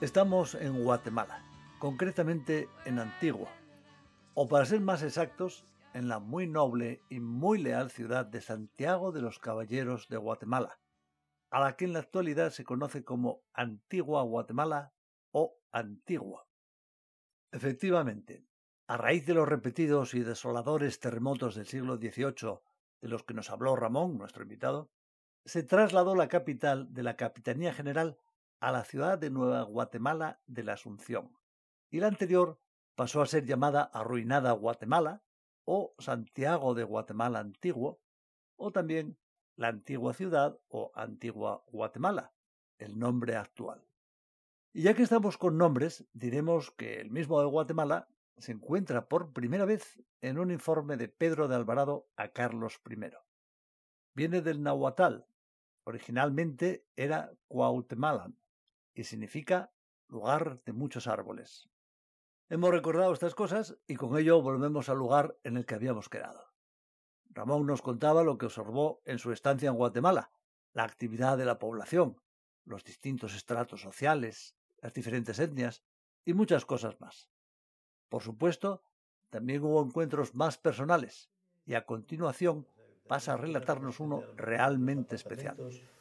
Estamos en Guatemala, concretamente en Antigua, o para ser más exactos, en la muy noble y muy leal ciudad de Santiago de los Caballeros de Guatemala, a la que en la actualidad se conoce como Antigua Guatemala o Antigua. Efectivamente, a raíz de los repetidos y desoladores terremotos del siglo XVIII de los que nos habló Ramón, nuestro invitado, se trasladó la capital de la Capitanía General a la ciudad de Nueva Guatemala de la Asunción, y la anterior pasó a ser llamada Arruinada Guatemala o Santiago de Guatemala Antiguo, o también la antigua ciudad o antigua Guatemala, el nombre actual. Y ya que estamos con nombres, diremos que el mismo de Guatemala se encuentra por primera vez en un informe de Pedro de Alvarado a Carlos I. Viene del nahuatl, originalmente era Cuautemalan y significa lugar de muchos árboles. Hemos recordado estas cosas y con ello volvemos al lugar en el que habíamos quedado. Ramón nos contaba lo que observó en su estancia en Guatemala, la actividad de la población, los distintos estratos sociales, las diferentes etnias y muchas cosas más. Por supuesto, también hubo encuentros más personales y a continuación pasa a relatarnos uno realmente especial.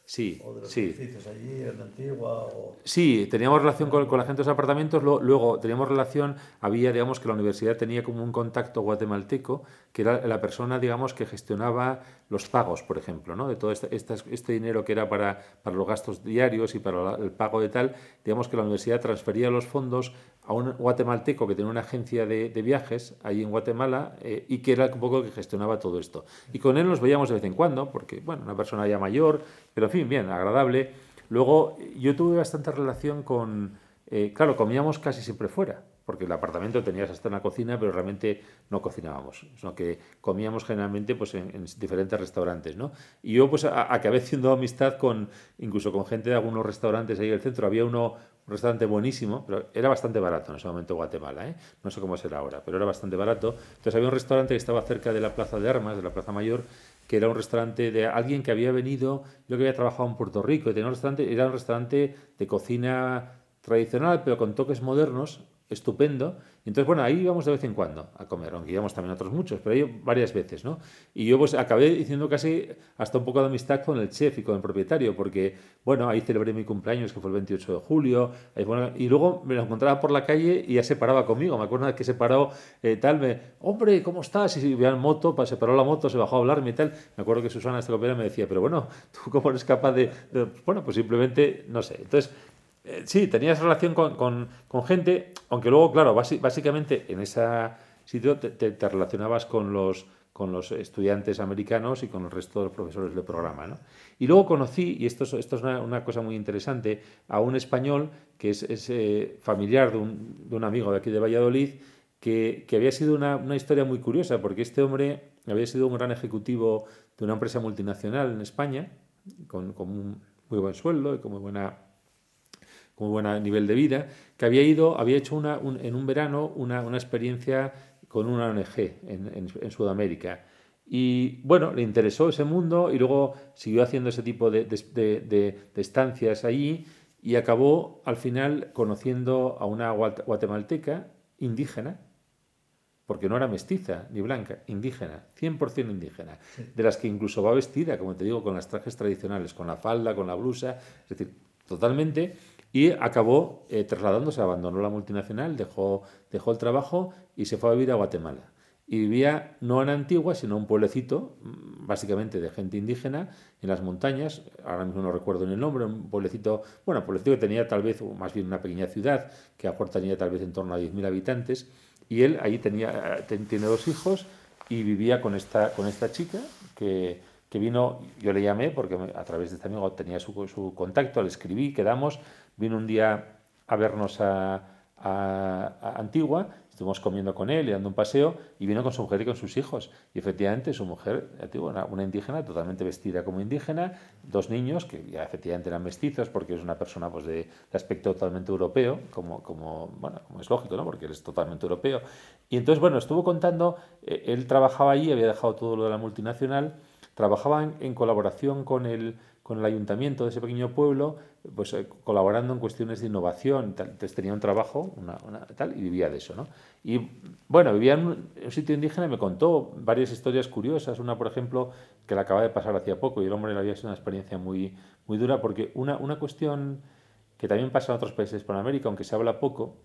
Sí, O de los sí. edificios allí en Antigua o... Sí, teníamos relación con, con la gente de los apartamentos, luego teníamos relación, había, digamos, que la universidad tenía como un contacto guatemalteco, que era la persona, digamos, que gestionaba los pagos, por ejemplo, ¿no? De todo este, estas- este dinero que era para, para los gastos diarios y para la- el pago de tal, digamos que la universidad transfería los fondos a un guatemalteco que tenía una agencia de, de viajes ahí en Guatemala eh, y que era un poco que gestionaba todo esto. Y con él nos veíamos de vez en cuando, porque, bueno, una persona ya mayor, pero en fin, bien, agradable. Luego, yo tuve bastante relación con. eh, claro, comíamos casi siempre fuera, porque el apartamento tenías hasta una cocina, pero realmente no cocinábamos, sino que comíamos generalmente pues, en, en diferentes restaurantes. ¿no? Y yo pues, a- acabé haciendo amistad con incluso con gente de algunos restaurantes ahí en el centro. Había uno, un restaurante buenísimo, pero era bastante barato en ese momento Guatemala, ¿eh? no sé cómo será ahora, pero era bastante barato. Entonces había un restaurante que estaba cerca de la Plaza de Armas, de la Plaza Mayor, que era un restaurante de alguien que había venido, yo que había trabajado en Puerto Rico, y tenía un restaurante, era un restaurante de cocina tradicional, pero con toques modernos, estupendo. Y entonces, bueno, ahí íbamos de vez en cuando a comer, aunque íbamos también otros muchos, pero ahí varias veces, ¿no? Y yo pues acabé diciendo casi hasta un poco de amistad con el chef y con el propietario, porque, bueno, ahí celebré mi cumpleaños, que fue el 28 de julio, ahí, bueno, y luego me lo encontraba por la calle y ya se paraba conmigo. Me acuerdo que se paró eh, tal, me, hombre, ¿cómo estás? Y veía en moto, se paró la moto, se bajó a hablarme y tal. Me acuerdo que Susana, esta compañera, me decía, pero bueno, ¿tú cómo eres capaz de, de-?". Bueno, pues simplemente, no sé. Entonces, eh, sí, tenías relación con, con- con gente, aunque luego, claro, básicamente en ese sitio te, relacionabas con los, con los estudiantes americanos y con el resto de los profesores del programa. ¿no? Y luego conocí, y esto es, esto es una, una cosa muy interesante, a un español que es, es, eh, familiar de un, de un amigo de aquí de Valladolid, que, que había sido una, una historia muy curiosa, porque este hombre había sido un gran ejecutivo de una empresa multinacional en España, con, con un muy buen sueldo y con muy buena con buen nivel de vida, que había ido, había hecho una, un- en un verano una, una experiencia con una ONG en, en- en Sudamérica. Y bueno, le interesó ese mundo y luego siguió haciendo ese tipo de, de- de- de- estancias allí y acabó al final conociendo a una guat- guatemalteca indígena, porque no era mestiza ni blanca, indígena, 100% indígena, de las que incluso va vestida, como te digo, con las trajes tradicionales, con la falda, con la blusa, es decir, totalmente, y acabó eh, trasladándose, abandonó la multinacional, dejó, dejó el trabajo y se fue a vivir a Guatemala. Y vivía no en Antigua, sino en un pueblecito, mm, básicamente de gente indígena, en las montañas, ahora mismo no recuerdo el nombre, un pueblecito, bueno, pueblecito que tenía tal vez, o más bien una pequeña ciudad, que a tal vez en torno a 10.000 habitantes, y él ahí tenía, eh, tiene dos hijos y vivía con esta, con esta chica que, que vino, yo le llamé porque a través de este amigo tenía su, su contacto, le escribí, quedamos, vino un día a vernos a, Antigua, estuvimos comiendo con él y dando un paseo y vino con su mujer y con sus hijos. Y efectivamente su mujer, una, una indígena totalmente vestida como indígena, dos niños que efectivamente eran mestizos porque es una persona pues, de, aspecto totalmente europeo, como, como, bueno, como es lógico, ¿no? porque él es totalmente europeo. Y entonces, bueno, estuvo contando, eh, él trabajaba allí, había dejado todo lo de la multinacional, trabajaba en colaboración con el con el ayuntamiento de ese pequeño pueblo, pues eh, colaborando en cuestiones de innovación. Entonces tenía un trabajo una, tal, y vivía de eso. ¿no? Y bueno, vivía en un, sitio indígena y me contó varias historias curiosas. Una, por ejemplo, que le acaba de pasar hacía poco y el hombre le había sido una experiencia muy, muy dura, porque una, una cuestión que también pasa en otros países de América, aunque se habla poco,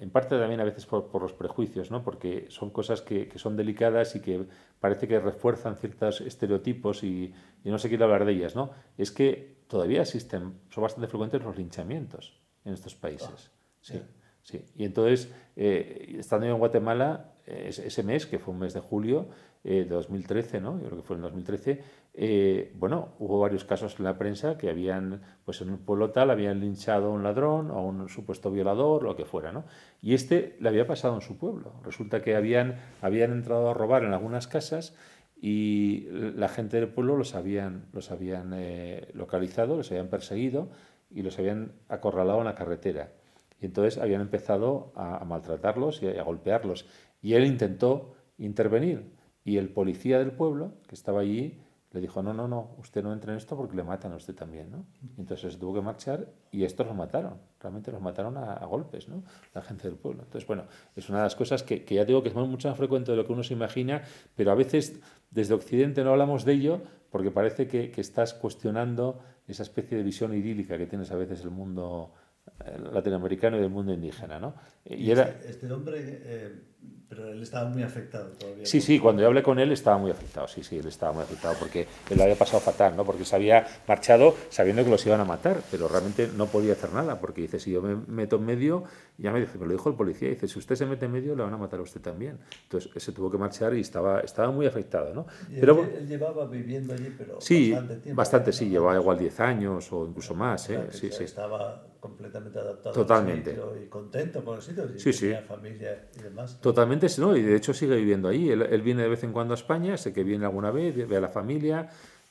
en parte también a veces por, los prejuicios, ¿no? porque son cosas que, son delicadas y que parece que refuerzan ciertos estereotipos y, no se quiere hablar de ellas. ¿no? Es que todavía existen, son bastante frecuentes los linchamientos en estos países. Ah, sí, sí. Y entonces, eh, estando yo en Guatemala, ese mes, que fue un mes de julio eh, de 2013, ¿no? yo creo que fue en 2013, eh, bueno, hubo varios casos en la prensa que habían, pues en un pueblo tal, habían linchado a un ladrón o a un supuesto violador, lo que fuera, ¿no? Y este le había pasado en su pueblo. Resulta que habían, habían entrado a robar en algunas casas y la gente del pueblo los habían, los habían eh, localizado, los habían perseguido y los habían acorralado en la carretera. Y entonces habían empezado a, maltratarlos y a golpearlos. Y él intentó intervenir. Y el policía del pueblo, que estaba allí, le dijo, no, no, no, usted no entra en esto porque le matan a usted también, ¿no? Entonces tuvo que marchar y estos los mataron, realmente los mataron a, golpes, ¿no? La gente del pueblo. Entonces, bueno, es una de las cosas que, que, ya digo que es mucho más frecuente de lo que uno se imagina, pero a veces desde Occidente no hablamos de ello porque parece que, que estás cuestionando esa especie de visión idílica que tienes a veces el mundo eh, latinoamericano y del mundo indígena, ¿no? Y, era... Este, este hombre... Eh pero él estaba muy afectado todavía. Sí, sí, cuando yo hablé con él estaba muy afectado, sí, sí, él estaba muy afectado porque él lo había pasado fatal, ¿no? Porque se había marchado sabiendo que los iban a matar, pero realmente no podía hacer nada, porque dice, si yo me meto en medio, ya me, dice, me lo dijo el policía, dice, si usted se mete en medio, le van a matar a usted también. Entonces, se tuvo que marchar y estaba, estaba muy afectado, ¿no? pero, él, llevaba viviendo allí, pero sí, bastante tiempo. Bastante, sí, llevaba igual 10 años o incluso más, ¿eh? sí, sí. Estaba completamente adaptado Totalmente. y contento con el sitio, y sí, tenía familia y demás. Totalmente, no, y de hecho sigue viviendo ahí. Él, viene de vez en cuando a España, sé que viene alguna vez, ve a la familia,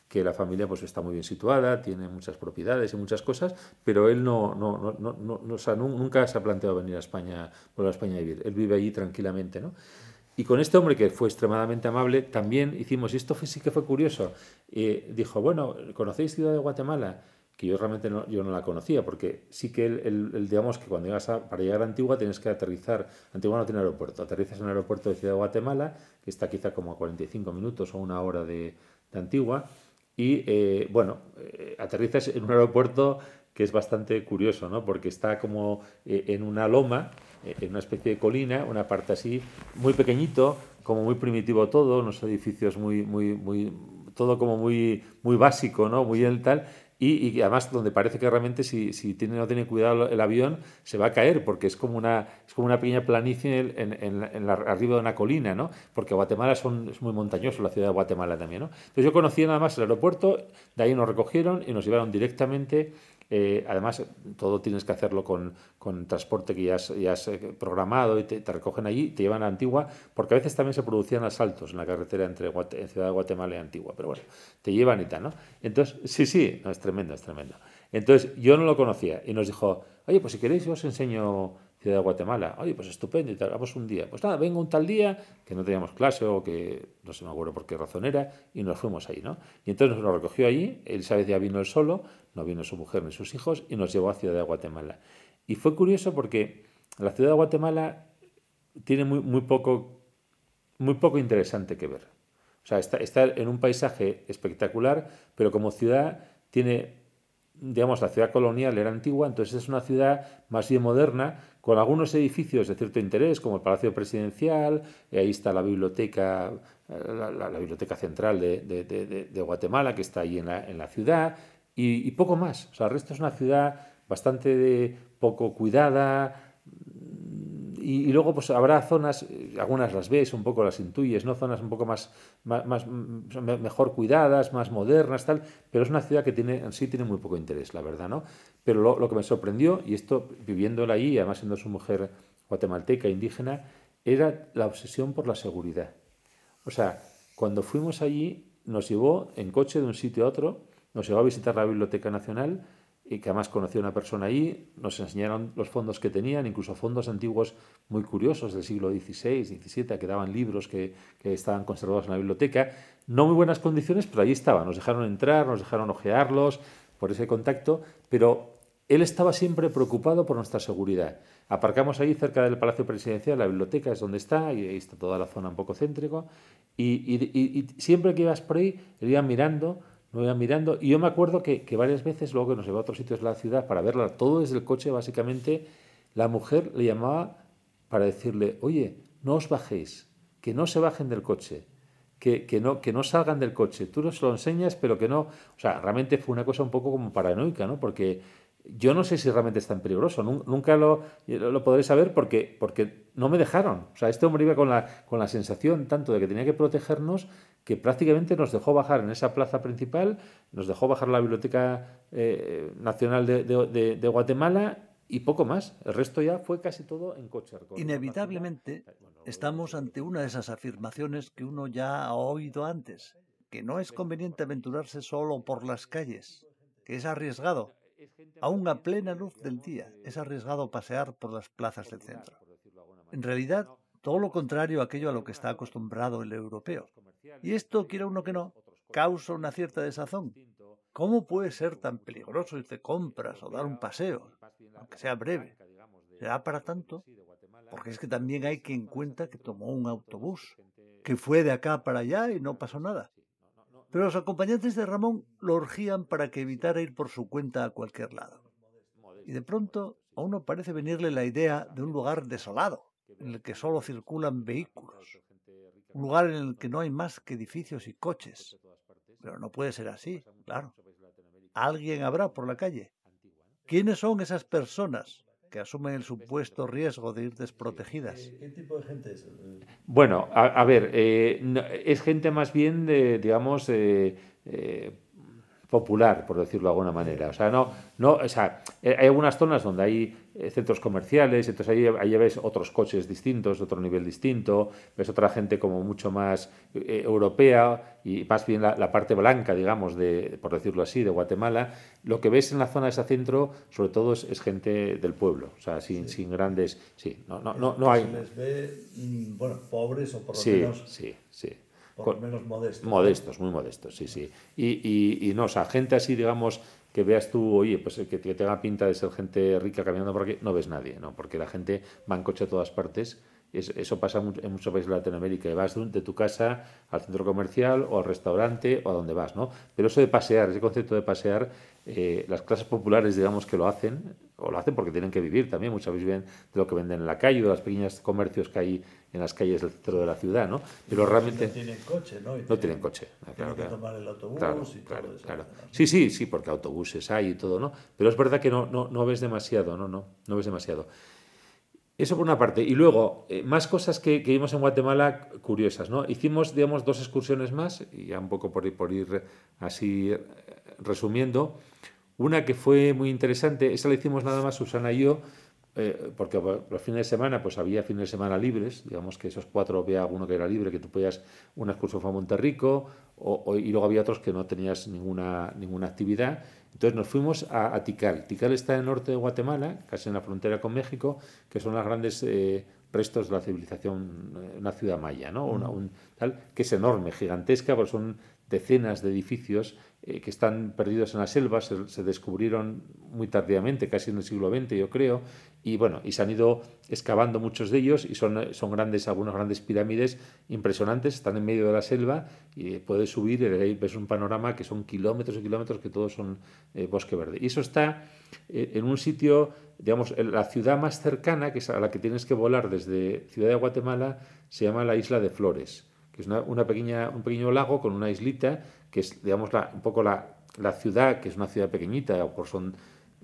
que la familia pues está muy bien situada, tiene muchas propiedades y muchas cosas, pero él no, no, no, no o sea, nunca se ha planteado venir a España, volver a España a vivir. Él vive allí tranquilamente, ¿no? Y con este hombre que fue extremadamente amable, también hicimos, y esto sí que fue curioso, eh, dijo, bueno, ¿conocéis Ciudad de Guatemala? Que yo realmente no, yo no la conocía, porque sí que el, digamos que cuando llegas a, para llegar a Antigua tienes que aterrizar, Antigua no tiene aeropuerto, aterrizas en el aeropuerto de Ciudad de Guatemala, que está quizá como a 45 minutos o una hora de, Antigua, y eh, bueno, eh, aterrizas en un aeropuerto que es bastante curioso, ¿no? porque está como eh, en una loma, en una especie de colina, una parte así, muy pequeñito, como muy primitivo todo, unos edificios muy, muy, muy, todo como muy, muy básico, ¿no? Muy el tal, y, además donde parece que realmente si, si tiene, no tiene cuidado el avión se va a caer porque es como una, es como una pequeña planicie en, en, la, arriba de una colina, ¿no? porque Guatemala son, es muy montañoso, la ciudad de Guatemala también. ¿no? Entonces yo conocía nada más el aeropuerto, de ahí nos recogieron y nos llevaron directamente eh, además, todo tienes que hacerlo con, con transporte que ya has, ya has eh, programado y te, recogen allí, te llevan a Antigua, porque a veces también se producían asaltos en la carretera entre en Ciudad de Guatemala y Antigua, pero bueno, te llevan y tal, ¿no? Entonces, sí, sí, no, es tremendo, es tremendo. Entonces, yo no lo conocía y nos dijo, oye, pues si queréis yo os enseño Ciudad de Guatemala. Oye, pues estupendo y tal, vamos un día. Pues nada, vengo un tal día que no teníamos clase o que no sé me acuerdo por qué razón era y nos fuimos ahí, ¿no? Y entonces nos recogió allí, vez ya vino él solo, no vino su mujer ni sus hijos y nos llevó a Ciudad de Guatemala. Y fue curioso porque la Ciudad de Guatemala tiene muy, muy, poco, muy poco interesante que ver. O sea, está, está en un paisaje espectacular, pero como ciudad tiene digamos, la ciudad colonial era antigua, entonces es una ciudad más bien moderna, con algunos edificios de cierto interés, como el Palacio Presidencial, y ahí está la biblioteca, eh, la, biblioteca central de, Guatemala, que está ahí en la, ciudad, y, poco más. O sea, el resto es una ciudad bastante poco cuidada, y, luego pues habrá zonas, eh, algunas las ves, un poco las intuyes, ¿no? Zonas un poco más, más, mejor cuidadas, más modernas, tal, pero es una ciudad que tiene, en sí tiene muy poco interés, la verdad, ¿no? Pero lo, que me sorprendió, y esto viviéndola ahí, además siendo su mujer guatemalteca, indígena, era la obsesión por la seguridad. O sea, cuando fuimos allí, nos llevó en coche de un sitio a otro, nos llevó a visitar la Biblioteca Nacional y que además conoció a una persona ahí, nos enseñaron los fondos que tenían, incluso fondos antiguos muy curiosos del siglo XVI, XVII, que daban libros que, estaban conservados en la biblioteca. No muy buenas condiciones, pero allí estaban, nos dejaron entrar, nos dejaron ojearlos por ese contacto, pero él estaba siempre preocupado por nuestra seguridad. Aparcamos ahí cerca del Palacio Presidencial, la biblioteca es donde está, y ahí está toda la zona un poco céntrico, y, y siempre que ibas por ahí, él iba mirando, no iba mirando, y yo me acuerdo que, que, varias veces, luego que nos llevó a otros sitios de la ciudad para verla, todo desde el coche, básicamente, la mujer le llamaba para decirle, oye, no os bajéis, que no se bajen del coche, que, que, no, que no salgan del coche, tú nos lo enseñas, pero que no, o sea, realmente fue una cosa un poco como paranoica, ¿no? Porque yo no sé si realmente es tan peligroso, nunca lo, lo podré saber porque, porque no me dejaron. O sea, este hombre iba con la, con la sensación tanto de que tenía que protegernos que prácticamente nos dejó bajar en esa plaza principal, nos dejó bajar la Biblioteca eh, Nacional de, de, de, Guatemala y poco más. El resto ya fue casi todo en coche. Inevitablemente estamos ante una de esas afirmaciones que uno ya ha oído antes, que no es conveniente aventurarse solo por las calles, que es arriesgado Aún a plena luz del día es arriesgado pasear por las plazas del centro. En realidad, todo lo contrario a aquello a lo que está acostumbrado el europeo. Y esto, quiera uno que no, causa una cierta desazón. ¿Cómo puede ser tan peligroso ir de compras o dar un paseo, aunque sea breve? ¿Será para tanto? Porque es que también hay quien cuenta que tomó un autobús, que fue de acá para allá y no pasó nada. Pero los acompañantes de Ramón lo urgían para que evitara ir por su cuenta a cualquier lado. Y de pronto a uno parece venirle la idea de un lugar desolado, en el que solo circulan vehículos. Un lugar en el que no hay más que edificios y coches. Pero no puede ser así, claro. Alguien habrá por la calle. ¿Quiénes son esas personas? Que asumen el supuesto riesgo de ir desprotegidas. ¿Qué, tipo de gente es? Bueno, a, a ver, eh, es gente más bien de, digamos, eh, eh, popular, por decirlo de alguna manera. O sea, no, no, o sea, eh, hay algunas zonas donde hay eh, centros comerciales, entonces ahí, ahí ves otros coches distintos, otro nivel distinto, ves otra gente como mucho más eh, europea y más bien la, la, parte blanca, digamos, de, por decirlo así, de Guatemala. Lo que ves en la zona de ese centro, sobre todo, es, es gente del pueblo, o sea, sin, sí. sin grandes... Sí, no, no, no, no hay... Se les ve, bueno, pobres o por lo sí, menos... Sí, sí, por lo menos modestos. Modestos, muy modestos, sí, sí. Y, y, y, no, o sea, gente así, digamos, que veas tú, oye, pues que, que tenga pinta de ser gente rica caminando por aquí, no ves nadie, ¿no? Porque la gente va en coche a todas partes. Es, eso pasa en muchos países de Latinoamérica. Vas de tu casa al centro comercial o al restaurante o a donde vas, ¿no? Pero eso de pasear, ese concepto de pasear, eh, las clases populares, digamos, que lo hacen, o lo hacen porque tienen que vivir también, muchas veces viven de lo que venden en la calle, de los pequeños comercios que hay en las calles del centro de la ciudad, ¿no? Pero realmente... No tienen coche, ¿no? Y no tienen, coche, tienen claro, que claro. tomar el autobús claro, y claro, todo eso. claro. Sí, sí, sí, porque autobuses hay y todo, ¿no? Pero es verdad que no, no, no ves demasiado, no, no, no ves demasiado. Eso por una parte. Y luego, eh, más cosas que, que, vimos en Guatemala curiosas, ¿no? Hicimos, digamos, dos excursiones más, y ya un poco por ir, por ir así eh, resumiendo. Una que fue muy interesante, esa la hicimos nada más Susana y yo, eh, porque los fines de semana pues había fines de semana libres, digamos que esos cuatro había alguno que era libre, que tú podías una excursión a Monterrico, o, o, y luego había otros que no tenías ninguna, ninguna actividad. Entonces nos fuimos a, a, Tikal. Tikal está en el norte de Guatemala, casi en la frontera con México, que son los grandes eh, restos de la civilización, eh, una ciudad maya, ¿no? Una, un, tal, que es enorme, gigantesca, porque son decenas de edificios eh, que están perdidos en la selva, se, descubrieron muy tardíamente, casi en el siglo XX, yo creo, y bueno, y se han ido excavando muchos de ellos y son, son grandes, algunas grandes pirámides impresionantes, están en medio de la selva y puedes subir y ahí ves un panorama que son kilómetros y kilómetros que todos son eh, bosque verde. Y eso está eh, en un sitio, digamos, la ciudad más cercana, que es a la que tienes que volar desde Ciudad de Guatemala, se llama la Isla de Flores, es una, una pequeña, un pequeño lago con una islita, que es, digamos, la, un poco la, la ciudad, que es una ciudad pequeñita, o por son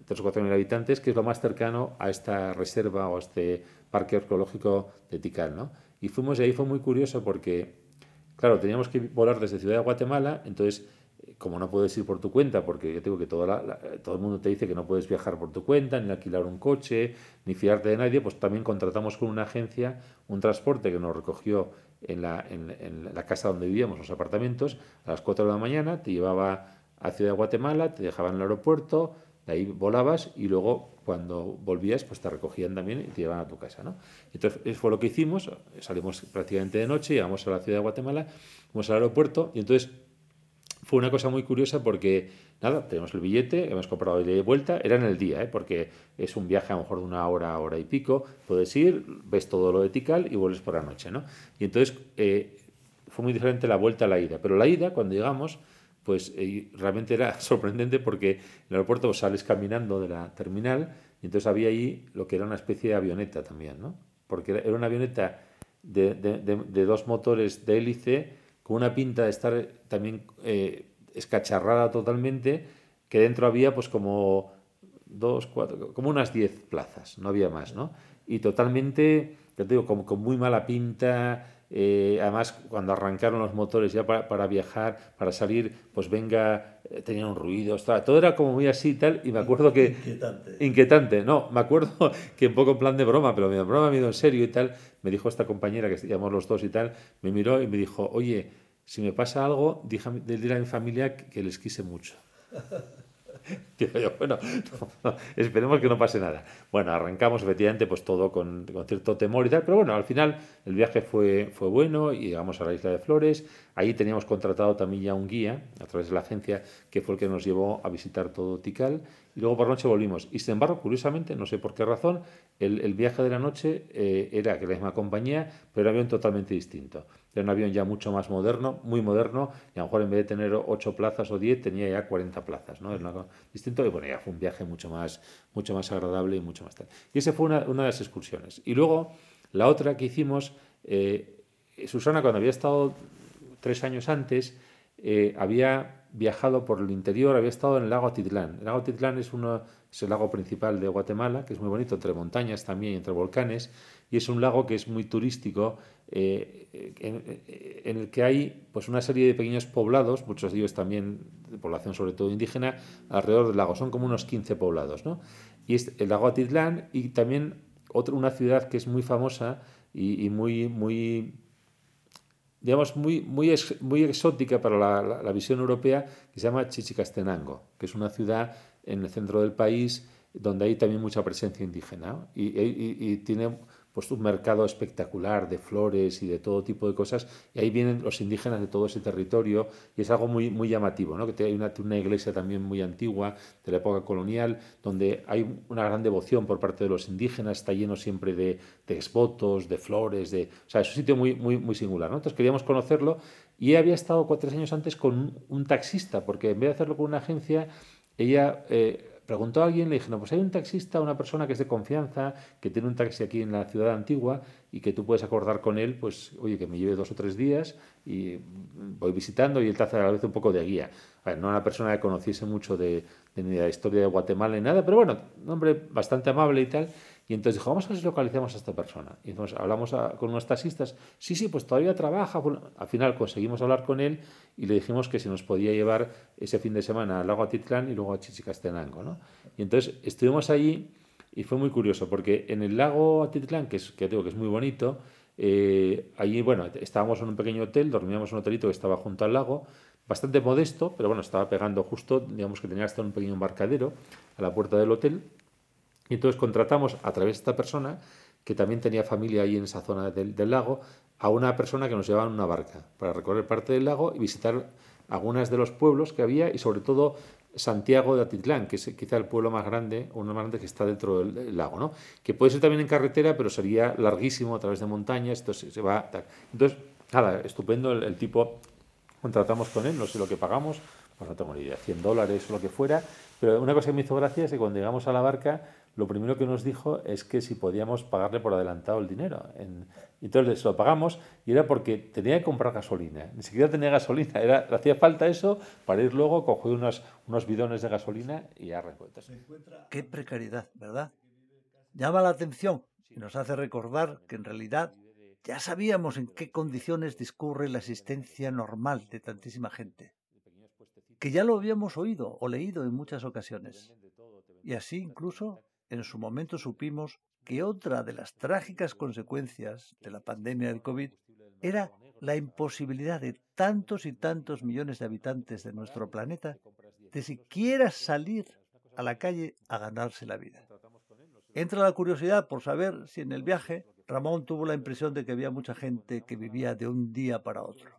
3 o 4 mil habitantes, que es lo más cercano a esta reserva o a este parque arqueológico de Tikal. ¿no? Y fuimos y ahí fue muy curioso porque, claro, teníamos que volar desde Ciudad de Guatemala, entonces como no puedes ir por tu cuenta, porque yo tengo que todo, todo el mundo te dice que no puedes viajar por tu cuenta, ni alquilar un coche, ni fiarte de nadie, pues también contratamos con una agencia un transporte que nos recogió en la, en, la casa donde vivíamos, los apartamentos, a las 4 de la mañana, te llevaba a Ciudad de Guatemala, te dejaba en el aeropuerto, de ahí volabas y luego cuando volvías pues te recogían también y te llevaban a tu casa. ¿no? Entonces eso fue lo que hicimos, salimos prácticamente de noche, llegamos a la ciudad de Guatemala, fuimos al aeropuerto y entonces fue una cosa muy curiosa porque, nada, tenemos el billete, hemos comprado el de vuelta, era en el día, ¿eh? porque es un viaje a lo mejor de una hora, hora y pico, puedes ir, ves todo lo de Tikal y vuelves por la noche, ¿no? Y entonces eh, fue muy diferente la vuelta a la ida, pero la ida, cuando llegamos, pues eh, realmente era sorprendente porque en el aeropuerto sales caminando de la terminal y entonces había ahí lo que era una especie de avioneta también, ¿no? Porque era una avioneta de, de, de dos motores de hélice, con una pinta de estar también eh, escacharrada totalmente, que dentro había pues como dos, cuatro, como unas diez plazas, no había más, ¿no? Y totalmente, ya te digo, como con muy mala pinta, eh, además, cuando arrancaron los motores ya para, viajar, para salir, pues venga, eh, tenía un ruido, estaba, todo era como muy así y tal, y me acuerdo que... Inquietante. Inquietante, no, me acuerdo que un poco en plan de broma, pero me broma me ido en serio y tal, me dijo esta compañera, que llamamos los dos y tal, me miró y me dijo, oye, si me pasa algo, dile a mi familia que les quise mucho. Yo, bueno, esperemos que no pase nada. Bueno, arrancamos efectivamente pues todo con, con, cierto temor y tal, pero bueno, al final el viaje fue, fue bueno y llegamos a la isla de Flores. Ahí teníamos contratado también ya un guía a través de la agencia que fue el que nos llevó a visitar todo Tikal y luego por noche volvimos. Y sin embargo, curiosamente, no sé por qué razón, el, el viaje de la noche eh, era que la misma compañía, pero era un avión totalmente distinto. Era un avión ya mucho más moderno, muy moderno, y a lo mejor en vez de tener 8 plazas o 10, tenía ya 40 plazas. ¿no? Era distinto y bueno, ya fue un viaje mucho más, mucho más agradable y mucho más tal. Y esa fue una, una de las excursiones. Y luego, la otra que hicimos, eh, Susana, cuando había estado tres años antes, eh, había viajado por el interior, había estado en el lago Atitlán. El lago Atitlán es, uno, es el lago principal de Guatemala, que es muy bonito, entre montañas también y entre volcanes, y es un lago que es muy turístico, eh, en, el que hay pues, una serie de pequeños poblados, muchos de ellos también de población sobre todo indígena, alrededor del lago. Son como unos 15 poblados. ¿no? Y es el lago Atitlán y también otra, una ciudad que es muy famosa y, y muy, muy digamos, muy, muy, muy exótica para la, la, visión europea, que se llama Chichicastenango, que es una ciudad en el centro del país donde hay también mucha presencia indígena y tiene pues un mercado espectacular de flores y de todo tipo de cosas, y ahí vienen los indígenas de todo ese territorio, y es algo muy, muy llamativo, ¿no? que hay una, una iglesia también muy antigua, de la época colonial, donde hay una gran devoción por parte de los indígenas, está lleno siempre de, de exvotos, de flores, de, o sea, es un sitio muy, muy, muy singular. ¿no? Entonces queríamos conocerlo, y había estado cuatro, años antes con un, taxista, porque en vez de hacerlo con una agencia, ella... Eh, preguntó a alguien, le dije, no, pues hay un taxista, una persona que es de confianza, que tiene un taxi aquí en la ciudad antigua y que tú puedes acordar con él, pues, oye, que me lleve dos o tres días y voy visitando y él te hace a la vez un poco de guía. Ver, no una persona que conociese mucho de, de, de la historia de Guatemala ni nada, pero bueno, un hombre bastante amable y tal. Y entonces dijo, vamos a ver si localizamos a esta persona. Y entonces hablamos con unos taxistas, sí, sí, pues todavía trabaja. al final conseguimos hablar con él y le dijimos que si nos podía llevar ese fin de semana al lago Atitlán y luego a Chichicastenango. ¿no? Y entonces estuvimos allí y fue muy curioso porque en el lago Atitlán, que, es, que digo que es muy bonito, eh, allí, bueno, estábamos en un pequeño hotel, dormíamos en un hotelito que estaba junto al lago, bastante modesto, pero bueno, estaba pegando justo, digamos que tenía hasta un pequeño embarcadero a la puerta del hotel y entonces contratamos a través de esta persona, que también tenía familia ahí en esa zona del, lago, a una persona que nos llevaba en una barca para recorrer parte del lago y visitar algunas de los pueblos que había y sobre todo Santiago de Atitlán, que es quizá el pueblo más grande, uno más grande que está dentro del, lago, ¿no? Que puede ser también en carretera, pero sería larguísimo a través de montañas, entonces se va... Entonces, nada, estupendo el, el tipo, contratamos con él, no sé lo que pagamos, pues no tengo ni idea, 100 dólares o lo que fuera, pero una cosa que me hizo gracia es que cuando llegamos a la barca lo primero que nos dijo es que si podíamos pagarle por adelantado el dinero. En, entonces lo pagamos y era porque tenía que comprar gasolina. Ni siquiera tenía gasolina. Era, hacía falta eso para ir luego, coger unos, unos bidones de gasolina y ya Qué precariedad, ¿verdad? Llama la atención y nos hace recordar que en realidad ya sabíamos en qué condiciones discurre la existencia normal de tantísima gente. que ya lo habíamos oído o leído en muchas ocasiones. Y así incluso en su momento supimos que otra de las trágicas consecuencias de la pandemia del COVID era la imposibilidad de tantos y tantos millones de habitantes de nuestro planeta de siquiera salir a la calle a ganarse la vida. Entra la curiosidad por saber si en el viaje Ramón tuvo la impresión de que había mucha gente que vivía de un día para otro.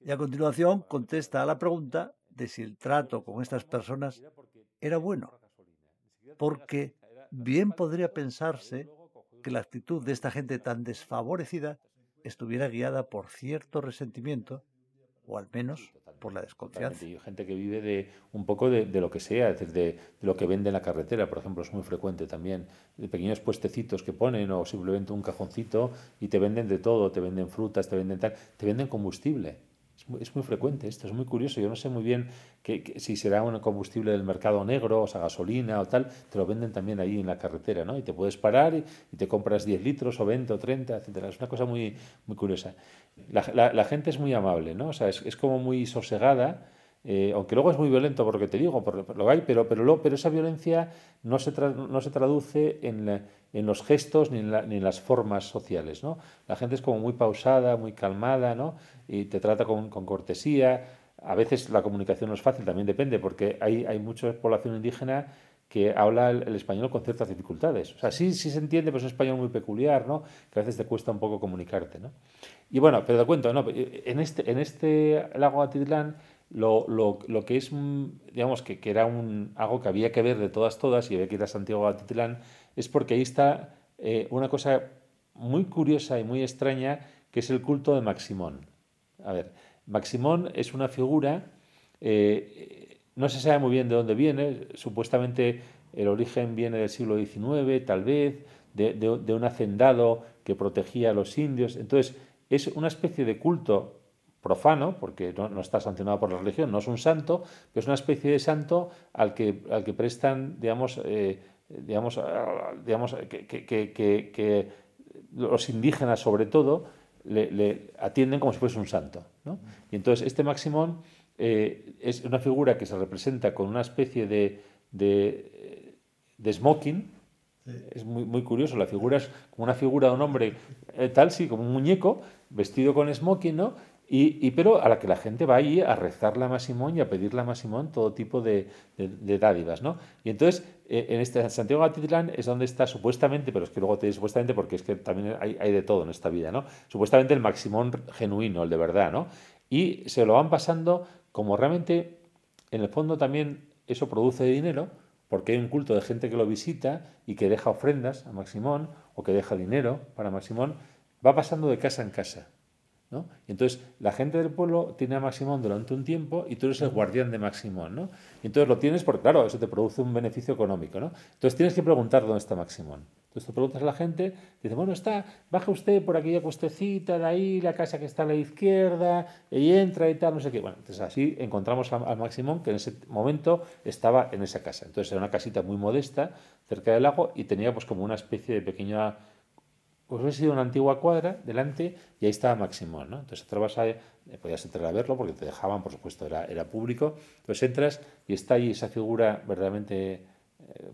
Y a continuación contesta a la pregunta de si el trato con estas personas era bueno, porque bien podría pensarse que la actitud de esta gente tan desfavorecida estuviera guiada por cierto resentimiento o al menos por la desconfianza. Y gente que vive de un poco de, lo que sea, es decir, de, lo que vende en la carretera, por ejemplo, es muy frecuente también, de pequeños puestecitos que ponen o simplemente un cajoncito y te venden de todo, te venden frutas, te venden tal, te venden combustible. Es muy, frecuente esto, es muy curioso. Yo no sé muy bien que, si será un combustible del mercado negro, o sea, gasolina o tal, te lo venden también ahí en la carretera, ¿no? Y te puedes parar y, te compras 10 litros o 20 o 30, etcétera. Es una cosa muy, muy curiosa. La, la, gente es muy amable, ¿no? O sea, es, es como muy sosegada. Eh, aunque luego es muy violento por lo que te digo, por lo hay, pero, pero, pero esa violencia no se, no se traduce en, en los gestos ni ni en, las formas sociales. ¿no? La gente es como muy pausada, muy calmada, ¿no? Y te trata con, con, cortesía. A veces la comunicación no es fácil, también depende, porque hay, hay mucha población indígena que habla el, español con ciertas dificultades. O sea, sí, sí se entiende, pero es un español muy peculiar, ¿no? que a veces te cuesta un poco comunicarte. ¿no? Y bueno, pero te cuento, ¿no? en, este, en este lago Atitlán lo, lo, lo, que es, digamos, que, que, era un, algo que había que ver de todas, todas, y había que ir a Santiago Atitlán, es porque ahí está eh, una cosa muy curiosa y muy extraña, que es el culto de Maximón. A ver, Maximón es una figura, eh, no se sabe muy bien de dónde viene, supuestamente el origen viene del siglo XIX, tal vez, de, de, un hacendado que protegía a los indios. Entonces, es una especie de culto profano, porque no, está sancionado por la religión, no es un santo, pero es una especie de santo al que, al que prestan, digamos, eh, digamos, digamos que, que, los indígenas sobre todo le, atienden como si fuese un santo. ¿no? Y entonces este Maximón eh, es una figura que se representa con una especie de, de, de smoking, es muy, muy, curioso, la figura es como una figura de un hombre eh, tal, sí, como un muñeco, vestido con smoking, ¿no? Y, pero a la que la gente va ahí a rezarle a Maximón y a pedirle a Maximón todo tipo de, dádivas, ¿no? Y entonces, eh, en este Santiago de Atitlán es donde está supuestamente, pero es que luego te digo supuestamente porque es que también hay, hay, de todo en esta vida, ¿no? Supuestamente el Maximón genuino, el de verdad, ¿no? Y se lo van pasando como realmente, en el fondo también eso produce dinero, porque hay un culto de gente que lo visita y que deja ofrendas a Maximón o que deja dinero para Maximón, va pasando de casa en casa. ¿No? Y entonces la gente del pueblo tiene a Maximón durante un tiempo y tú eres el guardián de Maximón. ¿no? Y entonces lo tienes porque, claro, eso te produce un beneficio económico. ¿no? Entonces tienes que preguntar dónde está Maximón. Entonces te preguntas a la gente, dice, bueno, está, baja usted por aquella cuestecita de ahí, la casa que está a la izquierda, y entra y tal, no sé qué. Bueno, entonces así encontramos al Maximón que en ese momento estaba en esa casa. Entonces era una casita muy modesta, cerca del lago, y tenía pues como una especie de pequeña pues hubiese sido una antigua cuadra delante y ahí estaba Maximón, ¿no? Entonces entrabas a, eh, podías entrar a verlo porque te dejaban, por supuesto, era, era público. Entonces entras y está ahí esa figura verdaderamente eh,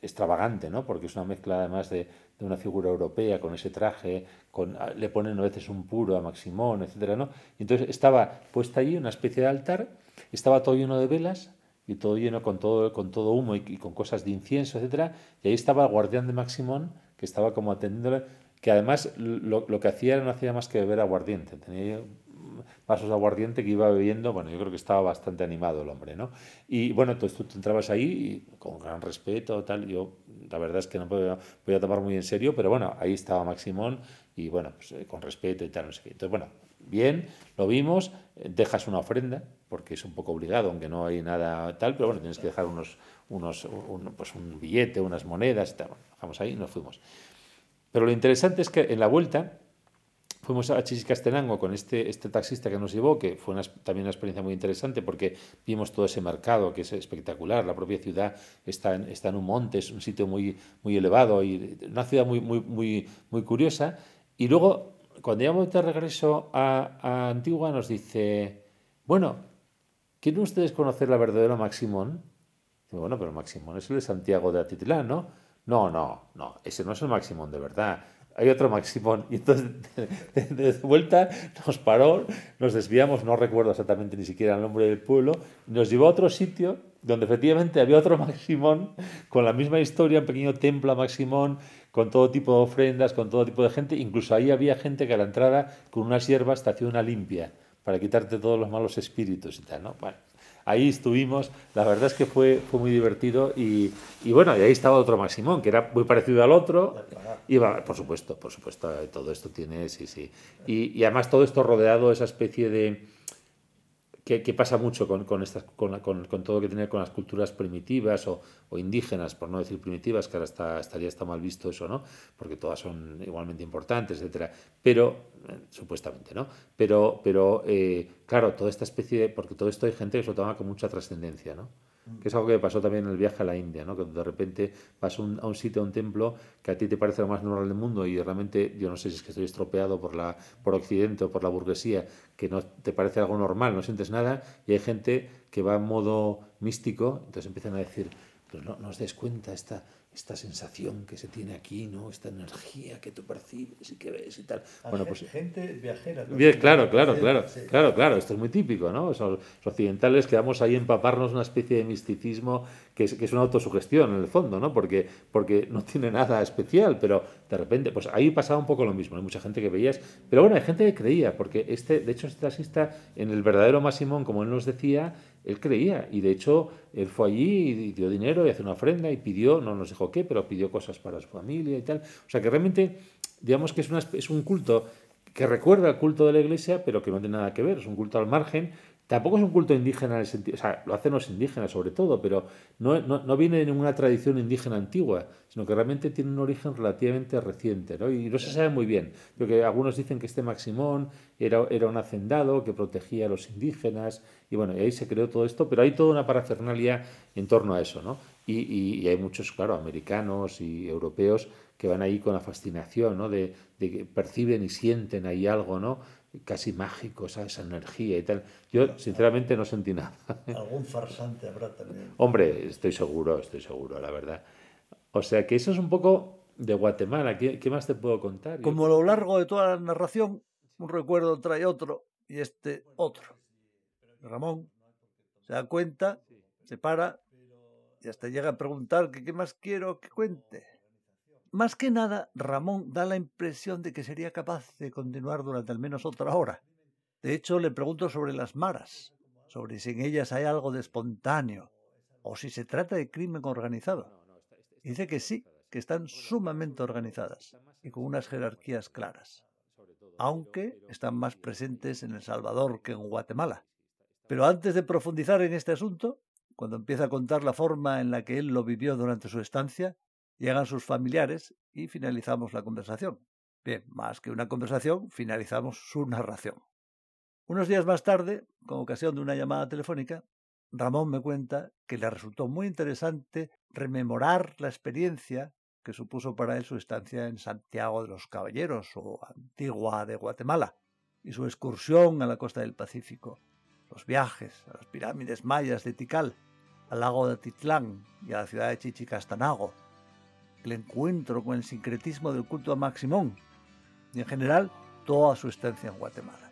extravagante, ¿no? Porque es una mezcla además de, de, una figura europea con ese traje, con, le ponen a veces un puro a Maximón, etcétera, ¿no? Y entonces estaba puesta allí una especie de altar, estaba todo lleno de velas y todo lleno con todo, con todo humo y, y con cosas de incienso, etcétera, y ahí estaba el guardián de Maximón que estaba como atendiéndole, que además lo, lo, que hacía no hacía más que beber aguardiente, tenía vasos de aguardiente que iba bebiendo, bueno, yo creo que estaba bastante animado el hombre, ¿no? Y bueno, entonces tú te entrabas ahí con gran respeto, tal, yo la verdad es que no podía, podía tomar muy en serio, pero bueno, ahí estaba Maximón y bueno, pues, eh, con respeto y tal, no sé qué. Entonces, bueno, bien, lo vimos, dejas una ofrenda, porque es un poco obligado, aunque no hay nada tal, pero bueno, tienes que dejar unos, unos, un, pues un billete, unas monedas, y tal. Bueno, dejamos ahí y nos fuimos. Pero lo interesante es que en la vuelta fuimos a Chichicastenango con este, este taxista que nos llevó, que fue una, también una experiencia muy interesante porque vimos todo ese mercado que es espectacular, la propia ciudad está en, está en un monte, es un sitio muy, muy elevado y una ciudad muy, muy, muy, muy curiosa. Y luego cuando íbamos de regreso a, a, Antigua nos dice, bueno, ¿quieren ustedes conocer la verdadera Maximón? Bueno, pero Maximón es el de Santiago de Atitlán, ¿no? No, no, no, ese no es el Maximón de verdad. Hay otro Maximón. Y entonces, de, de- vuelta, nos paró, nos desviamos, no recuerdo exactamente ni siquiera el nombre del pueblo, y nos llevó a otro sitio donde efectivamente había otro Maximón con la misma historia, un pequeño templo a Maximón, con todo tipo de ofrendas, con todo tipo de gente. Incluso ahí había gente que a la entrada, con unas hierbas, te hacía una limpia para quitarte todos los malos espíritus y tal, ¿no? Bueno, ahí estuvimos, la verdad es que fue, fue muy divertido y, y bueno, y ahí estaba otro Maximón, que era muy parecido al otro. Y por supuesto, por supuesto, todo esto tiene, sí, sí. Y, y además todo esto rodeado de esa especie de... Que, pasa mucho con, con, estas, con, con, con todo lo que tiene con las culturas primitivas o, o indígenas, por no decir primitivas, que ahora está, estaría está mal visto eso, ¿no? Porque todas son igualmente importantes, etcétera. Pero, eh, supuestamente, ¿no? Pero, pero eh, claro, toda esta especie de... Porque todo esto hay gente que se lo toma con mucha trascendencia, ¿no? Que es algo que me pasó también en el viaje a la India, ¿no? Que de repente vas a un, sitio, a un templo, que a ti te parece lo más normal del mundo y realmente, yo no sé si es que estoy estropeado por, la, por Occidente o por la burguesía, que no te parece algo normal, no sientes nada, y hay gente que va en modo místico, entonces empiezan a decir, pero no, no os des cuenta esta, esta sensación que se tiene aquí, ¿no? Esta energía que tú percibes y que ves y tal. A Bueno, pues gente viajera. Bien, claro, claro, claro, sí. claro, claro, esto es muy típico, ¿no? Sea, los occidentales quedamos ahí a empaparnos una especie de misticismo que es, que es una autosugestión en el fondo, ¿no? Porque, porque no tiene nada especial, pero de repente, pues ahí pasaba un poco lo mismo, hay mucha gente que veías, pero bueno, hay gente que creía, porque este, de hecho, este taxista, en el verdadero Maximón, como él nos decía, él creía, y de hecho, él fue allí y dio dinero y hace una ofrenda y pidió, no nos dijo qué, pero pidió cosas para su familia y tal. O sea que realmente, digamos que es, una, es un culto que recuerda al culto de la iglesia, pero que no tiene nada que ver, es un culto al margen. Tampoco es un culto indígena en el sentido, o sea, lo hacen los indígenas sobre todo, pero no, no, no viene de ninguna tradición indígena antigua, sino que realmente tiene un origen relativamente reciente, ¿no? Y no se sabe muy bien. Lo que algunos dicen que este Maximón era, era un hacendado que protegía a los indígenas, y bueno, y ahí se creó todo esto, pero hay toda una parafernalia en torno a eso, ¿no? Y, y- y hay muchos, claro, americanos y europeos que van ahí con la fascinación, ¿no? De, de que perciben y sienten ahí algo, ¿no? Casi mágico, esa, esa energía y tal. Yo, sinceramente, no sentí nada. Algún farsante habrá también. Hombre, estoy seguro, estoy seguro, la verdad. O sea que eso es un poco de Guatemala. ¿Qué, qué más te puedo contar? Como a lo largo de toda la narración, un recuerdo trae otro y este otro. Ramón se da cuenta, se para y hasta llega a preguntar que qué más quiero que cuente. Más que nada, Ramón da la impresión de que sería capaz de continuar durante al menos otra hora. De hecho, le pregunto sobre las maras, sobre si en ellas hay algo de espontáneo o si se trata de crimen organizado. Dice que sí, que están sumamente organizadas y con unas jerarquías claras, aunque están más presentes en El Salvador que en Guatemala. Pero antes de profundizar en este asunto, cuando empieza a contar la forma en la que él lo vivió durante su estancia, llegan sus familiares y finalizamos la conversación. Bien, más que una conversación, finalizamos su narración. Unos días más tarde, con ocasión de una llamada telefónica, Ramón me cuenta que le resultó muy interesante rememorar la experiencia que supuso para él su estancia en Santiago de los Caballeros o Antigua de Guatemala y su excursión a la costa del Pacífico, los viajes a las pirámides mayas de Tikal, al lago de Atitlán y a la ciudad de Chichicastanago, el encuentro con el sincretismo del culto a Maximón y en general toda su estancia en Guatemala.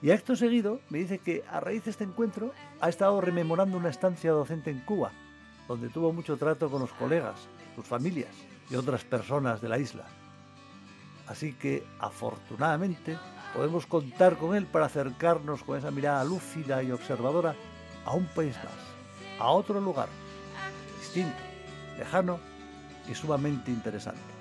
Y acto seguido me dice que a raíz de este encuentro ha estado rememorando una estancia docente en Cuba, donde tuvo mucho trato con los colegas, sus familias y otras personas de la isla. Así que, afortunadamente, podemos contar con él para acercarnos con esa mirada lúcida y observadora a un país más, a otro lugar, distinto, lejano y sumamente interesante.